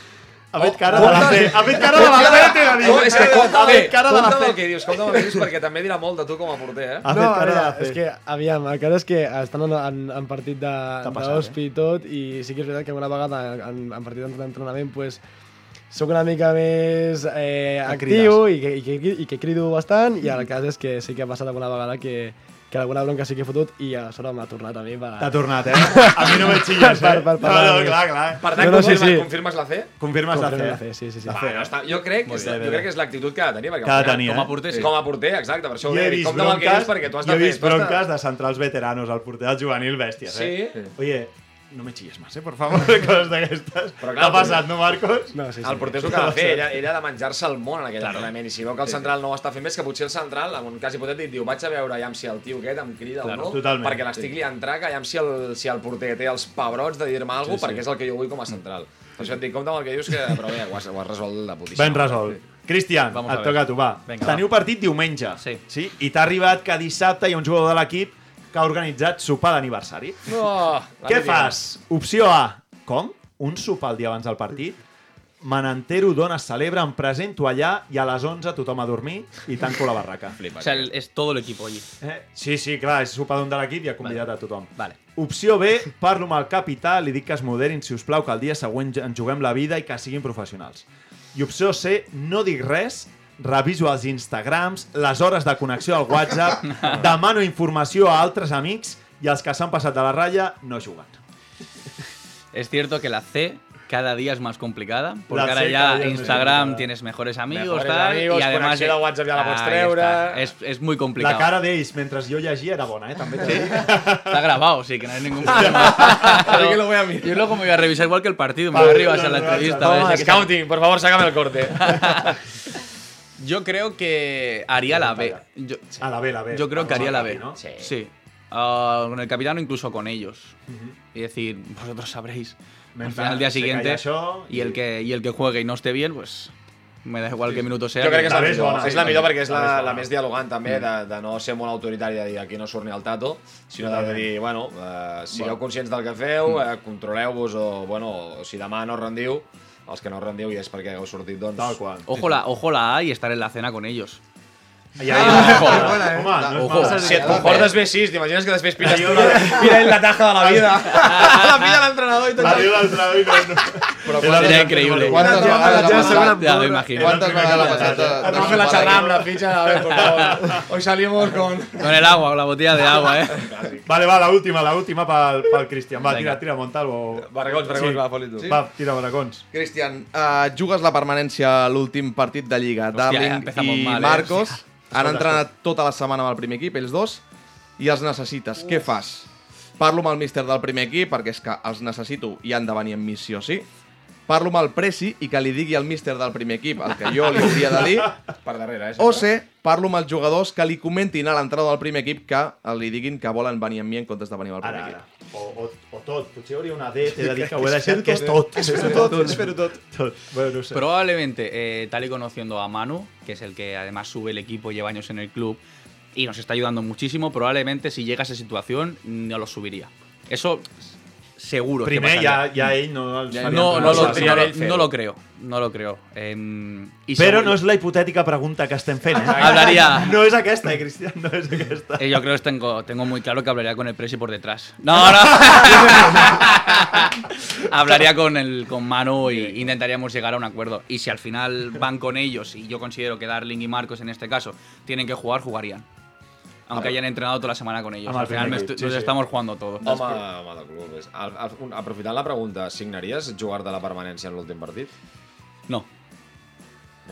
Ha fet cara de la fe. Ha fet cara de la fe, t'he de dir. És que compta, Ha fet cara de la fe. el que dius, compta el que dius, perquè també dirà molt de tu com a porter, eh? Ha no, fet a cara de la fe. és que, aviam, el cas és que estan en, en, en partit d'hospi i tot, i sí que és veritat que una vegada en, en partit d'entrenament, pues, sóc una mica més eh, actiu i que, i, que, i que crido bastant, i el cas és que sí que ha passat alguna vegada que, que alguna bronca sí que he fotut i a sobre m'ha tornat a mi per... T'ha tornat, eh? A mi no me xilles, eh? Per- per No, parlar no, de mi. clar, clar. Per tant, No, no, sí, confirmes, sí. confirmes la fe? Confirmes la fe. la fe, sí, sí, sí. La Va, fe. no està, jo crec, que és, bé, bé, jo crec que és l'actitud que ha de tenir, perquè Que ha de tenir, Com a eh? porter, sí. Com a porter, exacte, per això ho Jo he vist Compte amb el que dius bronques, perquè tu has jo de he fer. vist tu has de- bronques de centrals veteranos al porter dels juvenils bèsties, eh? Sí. Oye, no me chilles más, eh, por favor, coses d'aquestes. Però T'ha passat, no, Marcos? No, sí, sí. El porter és el que ha de fer, ell, ell ha de menjar-se el món en aquell claro. entrenament, i si veu que el central no ho està fent bé, és que potser el central, en un cas hipotètic, diu, vaig a veure aviam si el tio aquest em crida Claro, o no, totalment. perquè l'estic liant traca, aviam si el, si el porter té els pebrots de dir-me alguna cosa, Sí, sí. perquè és el que jo vull com a central. Per això et dic, compte amb el que dius, que, però bé, ho has, ho has resolt de putíssima. Ben resolt. Cristian, et toca a tu, va. Vinga, Teniu partit diumenge. Sí. sí? I t'ha arribat que dissabte hi ha un jugador de l'equip que ha organitzat sopar d'aniversari. No, la Què fas? Opció A. Com? Un sopar el dia abans del partit? Me n'entero d'on es celebra, em presento allà i a les 11 tothom a dormir i tanco la barraca. O sea, el- es todo el equipo allí. Eh? Sí, sí, clar, és sopar d'un de l'equip i ha convidat a tothom. Vale. Opció B, parlo amb el capità, li dic que es moderin, si us plau, que el dia següent ens juguem la vida i que siguin professionals. I opció C, no dic res, reviso els Instagrams, les hores de connexió al WhatsApp, demano informació a altres amics i els que s'han passat de la ratlla no juguen. Es cierto que la C cada día es más complicada, porque La ahora C ya Instagram tienes mejores amigos, Mejores tal, amigos, y además connexió de WhatsApp ja la pots treure. Es, es muy complicado. La cara d'ells mentre jo llegia era bona, eh? També t'ho dic. Está grabado, sí, que no hay ningún problema. Pero que lo voy a mirar. Yo luego me voy a revisar igual que el partido, me voy a la entrevista. Toma, si- scouting, por favor, sácame el corte. Yo creo que haría la B. Yo, A la B, la B. yo creo que Vamos haría al la B. ¿no? Sí. Ah, con el capitán o incluso con ellos. Y decir, vosotros sabréis. Al Mentre final, al día siguiente, això y el, que, y el que juegue y no esté bien, pues me da igual qué minuto sea. Jo crec que és la La millor, bona, és la sí, millor perquè és La la, la més dialogant també, de, de no ser molt autoritari de dir aquí no surt ni el tato, sinó de Totalment. dir, bueno, eh, sigueu conscients del que feu, eh, controleu-vos o, bueno, si demà no rendiu, els que no rendiu i és perquè heu sortit, doncs... Tal qual. Ojo la, ojo la A y estar en la cena con ellos. I ahí, home, no és Ojo. Si et comportes bé així, t'imagines que després pilles tu la, la taja de la vida. la pilla l'entrenador i tot. La diu l'entrenador i no... Però Era increïble. Quantes vegades ha passat? Ya me imagino. Quantes vegades ha passat? Vamos a fer la charla amb la fitxa, a ver, por favor. Hoy salimos con... Con el agua, con la botella de agua, ¿eh? Vale, va, la última, la última pel, pel Cristian. Va, tira, tira, Montalvo. Barragons, barragons, va, foli tu. Sí. Va, tira, barracons. Cristian, uh, jugues la permanència a l'últim partit de Lliga. Ja Darling i mal, eh? Marcos han entrenat tota la setmana amb el primer equip, ells dos, i els necessites. Què fas? Parlo amb el míster del primer equip, perquè és que els necessito i han de venir en missió, sí? Parlo amb el Presi i que li digui al míster del primer equip el que jo li hauria de dir, Per darrere, eh? o sé, parlo amb els jugadors que li comentin a l'entrada del primer equip que li diguin que volen venir amb mi en comptes de venir amb el primer Ara, ara. equip. O, o, o tot. Potser hauria una D, t'he de dir que ho he deixat, que és tot. És fer-ho tot, és fer-ho tot. tot. Bueno, no sé. Probablemente, eh, tal y conociendo a Manu, que es el que además sube el equipo, lleva años en el club y nos está ayudando muchísimo, probablemente si llega a esa situación no lo subiría. Eso seguro. Primer, ja ell no No, no, lo, altres. no, lo- ell fer-ho. no lo creo, no lo creo. Però seguro- no és la hipotètica pregunta que estem fent, eh? Hablaría- No és aquesta, eh, Cristian? No aquesta. Eh, yo creo que tengo, tengo muy claro que hablaría con el Presi por detrás. No, no. hablaría con el con Manu y intentaríamos llegar a un acuerdo. Y si al final van con ellos y yo considero que Darling y Marcos en este caso tienen que jugar, jugarían. Aunque hayan entrenado toda la semana con ellos. Al final equip, sí, nos sí. estamos jugando todo. Home, home del club. És. Al, al, un- aprofitant la pregunta, signaries jugar de la permanència en l'últim partit? No.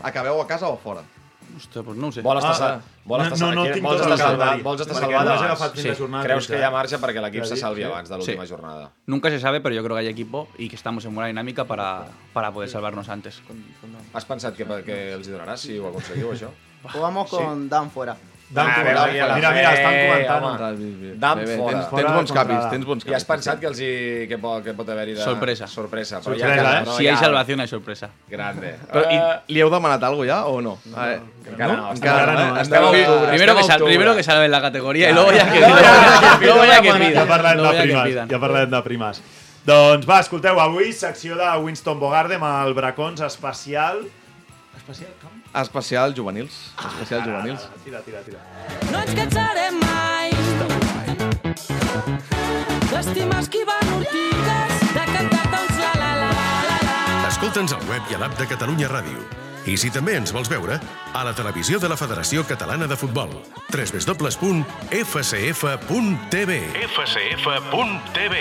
Acabeu a casa o fora? Hostia, pues no ho sé. Vol estar, Ah, sa- vol no- estar, no- no tinc vols estar salvat, vols estar salvat abans? a jornada Creus que hi ha 13. marge perquè l'equip se Sí, salvi sí. abans de l'última Sí. jornada? Nunca se sabe, pero yo creo que hay equipo y que estamos en buena dinámica para, para poder salvarnos antes. Has pensat que, que els hi donaràs si ho aconseguiu, això? Jugamos con Dan fuera. Dan, Ah, mira, mira, mira, estan comentant. home. Bé, bé, fora. Tens, tens bons capis, tens bons I capis. has pensat que, els hi, que, pot, que pot haver-hi de... Sorpresa. Sorpresa. Però Sorpresa, ja, eh? no, si ja... hay salvación, hay sorpresa. Grande. Però, Eh, i, li heu demanat alguna cosa ja o no? Veure, encara no, Encara encara no. no. eh? Estem a octubre. Primero que, sal, primero que salven la categoría y luego ya que Luego ya que pidan. Ja Luego de primes. Ja parlem de primes. Doncs va, escolteu, avui secció de Winston Bogarde amb el Bracons especial... Especial com? Especial juvenils. Especial juvenils. Ara, ara, Tira, tira, tira. No ens cansarem mai d'estimar esquivant ortigues, de cantar uns la la la la la. Escolta'ns al web i a l'app de Catalunya Ràdio. I si també ens vols veure, a la televisió de la Federació Catalana de Futbol. www.fcf.tv fcf.tv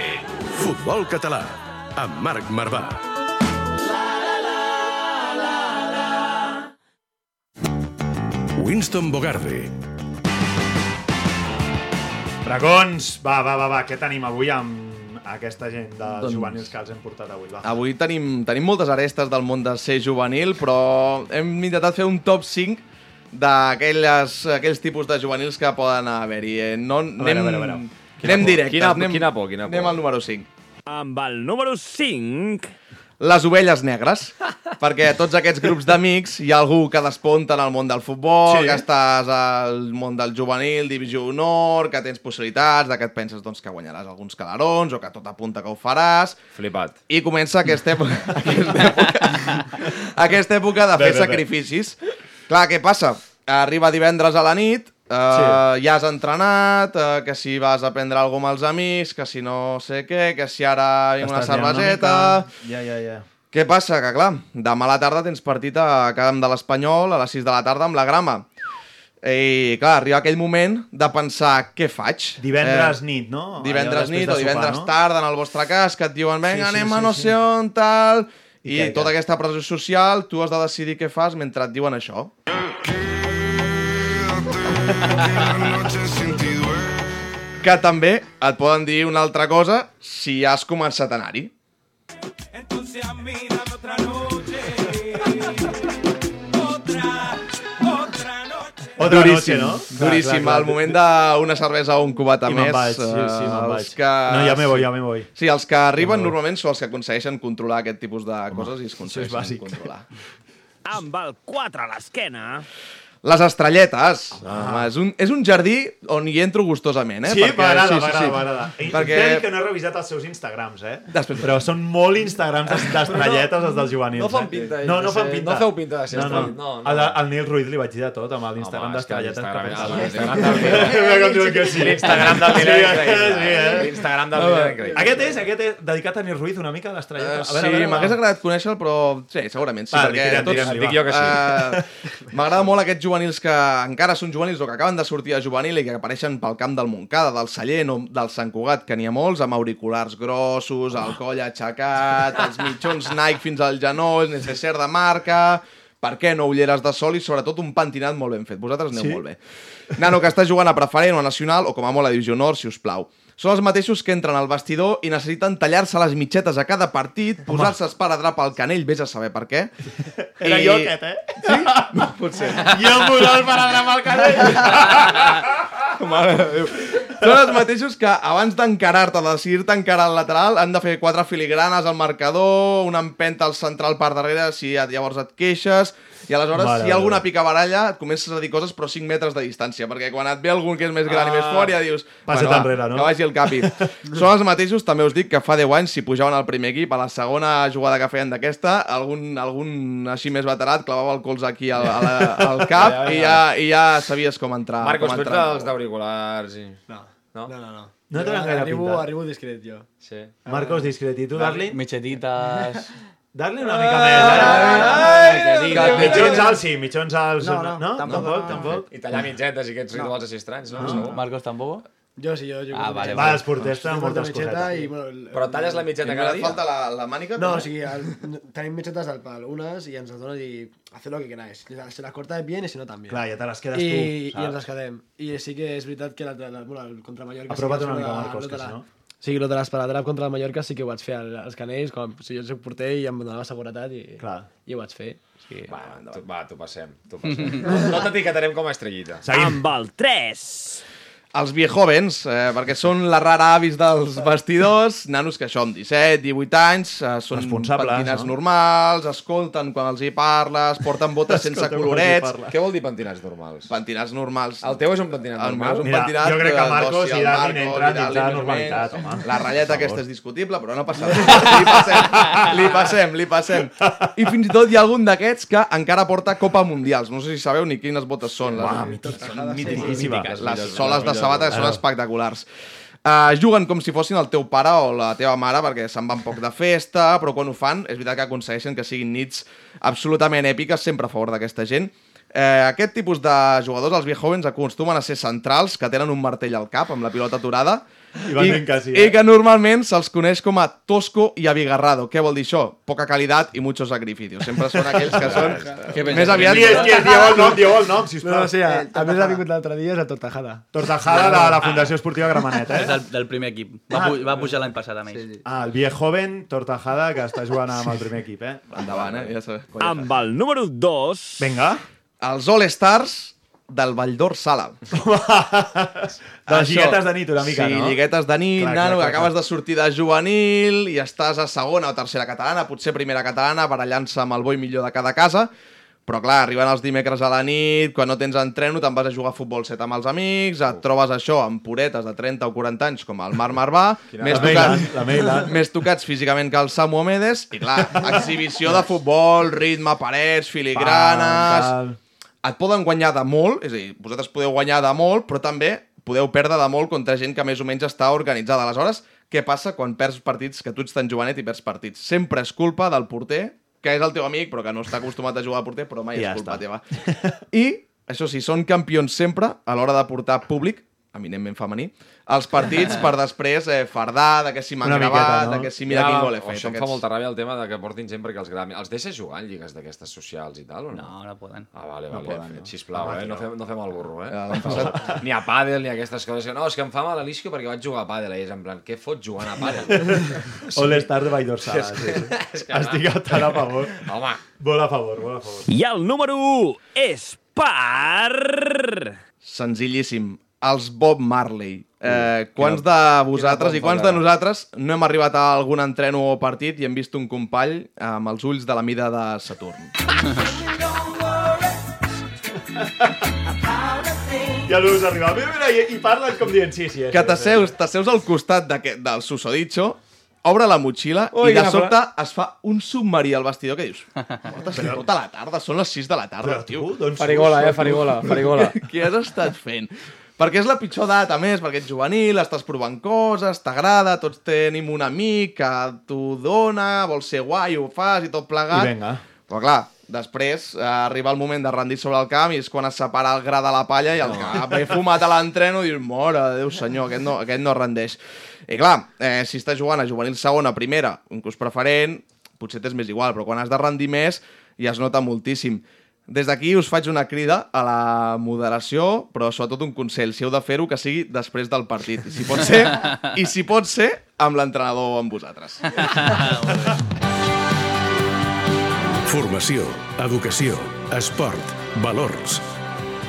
Futbol català, amb Marc Marvà. Winston Bogarde, Bracons, va, va, va, va, què tenim avui amb aquesta gent dels Doncs- juvenils que els hem portat avui. Va. Avui tenim, tenim moltes arestes del món de ser juvenil, però hem intentat fer un top 5 d'aquells aquells tipus de juvenils que poden haver-hi. Eh, No, veure, anem, a veure, a veure. Quina anem por, directes. quina- anem, quina por, quina por. Anem al número 5. Amb el número 5... Les ovelles negres, perquè a tots aquests grups d'amics hi ha algú que desponta en el món del futbol, Sí. que estàs al món del juvenil, divisió honor, que tens possibilitats, de que et penses doncs, que guanyaràs alguns calarons o que tot apunta que ho faràs. Flipat. I comença aquesta època, aquesta època, aquesta època de Bé, fer bé, bé. sacrificis. Clar, què passa? Arriba divendres a la nit, Uh, Sí. ja has entrenat, uh, que si vas a prendre alguna amb els amics, que si no sé què, que si ara vinc una una cerveseta... mica. Ja, ja, ja. Què passa? Que clar, demà a la tarda tens partit a Camp de l'Espanyol a les 6 de la tarda amb la grama. I clar, arriba aquell moment de pensar què faig. Divendres nit, no? Divendres nit de o divendres sopar, no? tard en el vostre cas, que et diuen vinga, Sí, sí, anem sí, a no sí. sé on, tal... I I, què, tota aquesta pressió social, tu has de decidir què fas mentre et diuen això. Que també et poden dir una altra cosa si has començat a anar-hi. Otra duríssim, noche, no? Duríssim. clar, clar. Al moment d'una cervesa o un cubata I més... vaig, sí, sí, eh, me'n els vaig. Que... No, ja me voy, ja me voy. Sí, els que arriben me normalment són els que aconsegueixen controlar aquest tipus de coses i es aconsegueixen controlar. Amb el 4 a l'esquena... Les estrelletes. Ah. És, un, és un jardí on hi entro gustosament, eh? Sí, m'agrada, m'agrada, m'agrada. I Perquè... T'he de dir que no he revisat els seus Instagrams, eh? Després- Però són molt Instagrams d'es- d'estrelletes, els dels juvenils. no fan eh? pinta, No, de no fan pinta. no feu pinta de ser no, no. no, no. Al, al Nil Ruiz li vaig dir de tot, amb l'Instagram Home, d'estrelletes. l'Instagram- del Nil. Sí. L'Instagram del Nil Sí, era increïble. sí, eh? L'Instagram del No, Nil era no. increïble. Aquest és, aquest és dedicat a Nil Ruiz, una mica, l'estrelleta. Uh, sí, m'hagués agradat conèixer-lo, però sí, segurament sí, perquè tots... Dic jo que sí. M'agrada molt aquests juvenils que encara són juvenils o que acaben de sortir de juvenil i que apareixen pel camp del Montcada, del Sallent o del Sant Cugat, que n'hi ha molts, amb auriculars grossos, el coll aixecat, els mitjons Nike fins al genoll, necessaire de marca... Per què no ulleres de sol i sobretot un pentinat molt ben fet? Vosaltres aneu Sí? molt bé. Nano que està jugant a preferent o a nacional o com a molt a divisió honor, si us plau. Són els mateixos que entren al vestidor i necessiten tallar-se les mitxetes a cada partit, posar-se esparadrap al canell, vés a saber per què. Era jo aquest, eh? Sí? No, potser. Jo em posava el paradrap al canell. Mare de Déu. Són els mateixos que abans d'encarar-te, de decidir-te encarar al lateral, han de fer quatre filigranes al marcador, una empenta al central per darrere, si et- llavors et queixes, i aleshores, Mare si hi ha alguna picabaralla, et comences a dir coses, però 5 metres de distància, perquè quan et ve algun que és més gran i més Ah. fort, ja dius... Passa't va, enrere, no?" Que vagi el capi. Són els mateixos, també us dic, que fa 10 anys, si pujaven al primer equip, a la segona jugada que feien d'aquesta, algun, algun així més veterat clavava el colze aquí al, al, al cap Ja, ja, i, ja. ja, i ja sabies com entrar. Marcos, com tu ets entrar. dels d'auriculars i... No. No? No, no, no. No tenen gaire arribo, pinta. Arribo discret, jo. Sí. Marcos, discret. I tu, Darlin? Mitxetites... Darlin una mica més. eh? Mitjetites. Mitjons alts, sí. Mitjons alts. No, no, no? tampoc. Tampoc, tampoc. I tallar mitgetes i aquests rituals així estranys, no? Marcos tampoco? Jo sí, jo... jo Ah, vale, Va, els porters tenen moltes mitxeta cosetes. i, bueno, el- Però talles la mitjeta I cada dia? falta la, la mànica? No, també? o sigui, el, tenim mitxetes al pal, unes, i ens les donen i hacer lo que queráis. Se las corta bien y si no también. Clar, ja te les quedes I, tu, I saps? ens les quedem. I sí que és veritat que la, la, bueno, el contra Mallorca... Apropa't sí una mica, lo de- Marcos, que si no... Sí, el de l'esparadrap contra el Mallorca sí que ho vaig fer al- als canells, com si jo soc porter i em donava seguretat i, Clar. i ho vaig fer. Sí. Va, tu, va, t'ho passem. T'ho passem. no t'etiquetarem com a estrellita. Amb el 3. Els viejovens, eh, perquè són la rara avis dels vestidors, nanos que això amb 17, 18 anys, eh, són pentinats no? normals, escolten quan els hi parles, porten botes sense colorets... Què vol dir pentinats normals? Pentinats normals. El teu és un pentinat normal? és un Mira, pentinat... jo crec que eh, Marcos i Marco, entren dins la normalitat, home. La ratlleta aquesta és discutible, però no passa res. Li passem, li passem, li passem. I fins i tot hi ha algun d'aquests que encara porta Copa Mundials. No sé si sabeu ni quines botes són. Les, Són mitiquíssimes. les soles de sabata són espectaculars. Uh, juguen com si fossin el teu pare o la teva mare perquè se'n van poc de festa, però quan ho fan és veritat que aconsegueixen que siguin nits absolutament èpiques, sempre a favor d'aquesta gent. Eh, aquest tipus de jugadors, els viejovens, acostumen a ser centrals, que tenen un martell al cap amb la pilota aturada, I que sí, I eh? que normalment se'ls coneix com a tosco i abigarrado. Què vol dir això? Poca qualitat i muchos sacrificios. Sempre són aquells que són més aviat... És, és? Dieu el nom, dieu el nom, sisplau. No, no, sí, a, a més ha vingut l'altre dia, és a Tortajada. Tortajada de la Fundació Esportiva Gramenet, És eh? del, del primer equip. Va, Ah. pu va pujar l'any passat amb ells. Ah, el viejo joven Tortajada que està jugant amb el primer equip, eh? Endavant, eh? Ja sabeu. Amb el número 2... Vinga. Els All-Stars del Valldor Sala. De les lliguetes de nit, una mica, sí, no? Sí, lliguetes de nit, Clar, nano, clar, clar, acabes clar. de sortir de juvenil i estàs a segona o tercera catalana, potser primera catalana, barallant-se amb el bo i millor de cada casa, però clar, arriben els dimecres a la nit, quan no tens entreno te'n vas a jugar a futbol set amb els amics, et trobes això amb puretes de 30 o 40 anys com el Marc Marvà, més, tocats, la Meilan. més tocats físicament que el Samu Omedes, i clar, exhibició de futbol, ritme, parets, filigranes... Pam, Et poden guanyar de molt, és a dir, vosaltres podeu guanyar de molt, però també podeu perdre de molt contra gent que més o menys està organitzada. Aleshores, què passa quan perds partits, que tu ets tan jovenet i perds partits? Sempre és culpa del porter, que és el teu amic, però que no està acostumat a jugar a porter, però mai ja és culpa està. teva. I, això sí, són campions sempre a l'hora de portar públic, eminentment femení, els partits per després eh, fardar, de que si m'han gravat, miqueta, no? de que si mira Ja, quin gol he fet. Això em fa aquests- molta ràbia el tema de que portin gent perquè els grami. Els deixes jugar en lligues d'aquestes socials i tal, o no? No, no poden. Ah, vale, No vale. poden, fet, no? Sisplau, eh? No fem, no fem el burro, eh? Ja, l'any passat- ni a pàdel, ni a aquestes coses. No, és que em fa mal a l'isquio perquè vaig jugar a pàdel. I és en plan, què fots jugant a pàdel? All Stars de Valldor Sala, És sí. que- és que Estic tan a favor. Home. Molt a favor, molt a favor. I el número 1 és per... Senzillíssim. Els Bob Marley. Eh, quants de vosaltres i quants de nosaltres no hem arribat a algun entreno o partit i hem vist un company amb els ulls de la mida de Saturn? Ja no us arriba. Mira, mira, i, i parlen com dient sí, sí. Que t'asseus, t'asseus al costat d'aquest- del susodicho, obre la motxilla Ui, i de sobte es fa un submarí al vestidor que dius portes tota la tarda, són les 6 de la tarda, Però tio. tu, d'on Farigola, eh, farigola, farigola. Què has estat fent? Perquè és la pitjor edat, a més, perquè ets juvenil, estàs provant coses, t'agrada, tots tenim un amic que t'ho dona, vols ser guai, ho fas i tot plegat. I vinga. Però clar, després eh, arriba el moment de rendir sobre el camp i és quan es separa el gra de la palla i el que he fumat a l'entreno dius, mora Déu senyor, aquest no, aquest no rendeix. I clar, eh, si estàs jugant a juvenil segona, primera, un curs preferent, potser t'és més igual, però quan has de rendir més ja es nota moltíssim. Des d'aquí us faig una crida a la moderació, però sobretot un consell. Si heu de fer-ho, que sigui després del partit. I si pot ser, i si pot ser amb l'entrenador amb vosaltres. Formació, educació, esport, valors.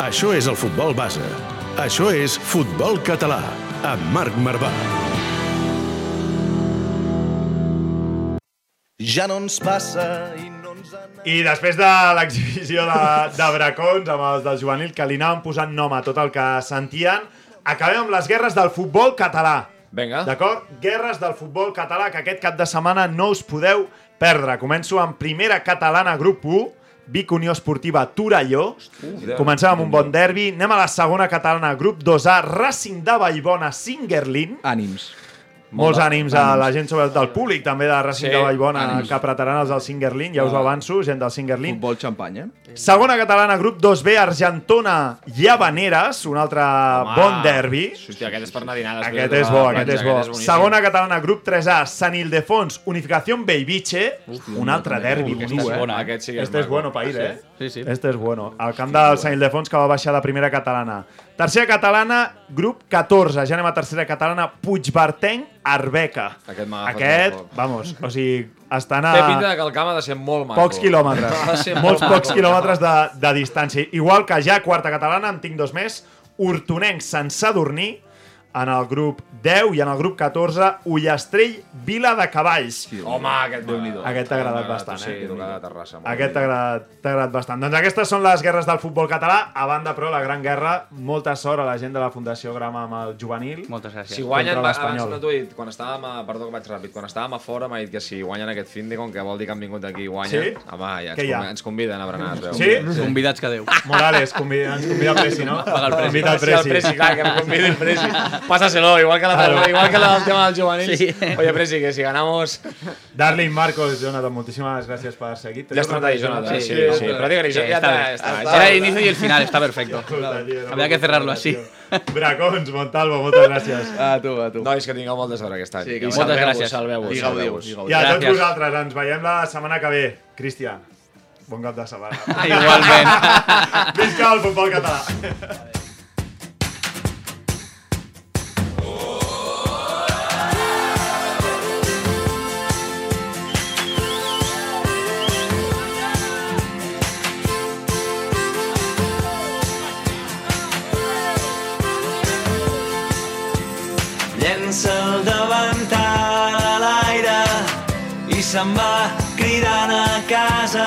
Això és el futbol base. Això és Futbol Català, amb Marc Marvà. Ja no ens passa i. I després de l'exhibició de, de bracons amb els del juvenil que li anaven posant nom a tot el que sentien, acabem amb les guerres del futbol català. Vinga. D'acord? Guerres del futbol català que aquest cap de setmana no us podeu perdre. Començo amb primera catalana grup 1, Vic Unió Esportiva Torelló. Comencem amb un bon derbi. Anem a la segona catalana grup 2A, Racing de Vallbona Singerlin. Ànims. Molts ànims a la gent, sobretot del públic, també de Racing Sí, de Vallbona, ànims. que apretaran els del Singerlin, ja us ho avanço, gent del Singerlin. Futbol xampany, eh? Segona catalana, grup 2B, Argentona Llavaneres, un altre bon derbi. Hòstia, aquest és per anar a dinar. Aquest és bo, aquest és bo. boníssim. Segona catalana, grup 3A, Sant Ildefons, Unificación Beibiche, un altre derbi és eh? bona, Aquest sí que és Este és bueno, país, eh? Sí, sí. Este és bueno. El camp del Sant Ildefons que va baixar de primera catalana. Tercera catalana, grup 14. Ja anem a tercera catalana, Puigbartenc, Arbeca. Aquest Aquest, vamos, o sigui, estan a... Té pinta de que el camp ha de ser molt maco. Pocs quilòmetres. Molts molt pocs maco. quilòmetres de, de distància. Igual que ja quarta catalana, en tinc dos més, Hortonenc Sant Sadurní, en el grup 10 i en el grup 14, Ullastrell Vila de Cavalls. Home, aquest déu nhi Aquest t'ha agradat bastant, Sí, eh? tocar de Terrassa. molt Aquest t'ha agradat, agradat bastant. Doncs aquestes són les guerres del futbol català. A banda, però, la gran guerra, molta sort a la gent de la Fundació Grama amb el juvenil. Moltes gràcies. Si guanyen, abans no t'ho he dit, quan estàvem a... Perdó que vaig ràpid. Quan estàvem a fora m'ha dit que si guanyen aquest fin de com que vol dir que han vingut aquí i guanyen. Sí? Home, ja ens, convi- ens conviden a berenar, es veu. Sí? Convidats que Déu. Morales, convida, ens convida el Presi, no? Paga el Presi. Convida el Sí, el Presi. Presi, clar, que em convidi el Presi. Pásaselo, igual que la, Claro. igual que la del tema del juvenil. Sí. Oye, Presi, que si ganamos... Darling, Marcos, Jonathan, muchísimas gracias por seguido. Ya está ahí, Jonathan. Sí, sí, Sí, prácticamente Sí, ya está está. está, Era el inicio y el final, está perfecto. No Había que cerrarlo así. Bracons, Montalvo, moltes gràcies. A tu, a tu. No, és que tingueu molta sort aquest any. Sí, que I moltes gràcies. Salveu-vos, gaudiu, salveu-vos. i a tots Gràcies. vosaltres, ens veiem la setmana que ve. Cristian, bon cap de setmana. Igualment. Visca el futbol català. se'n va cridant a casa.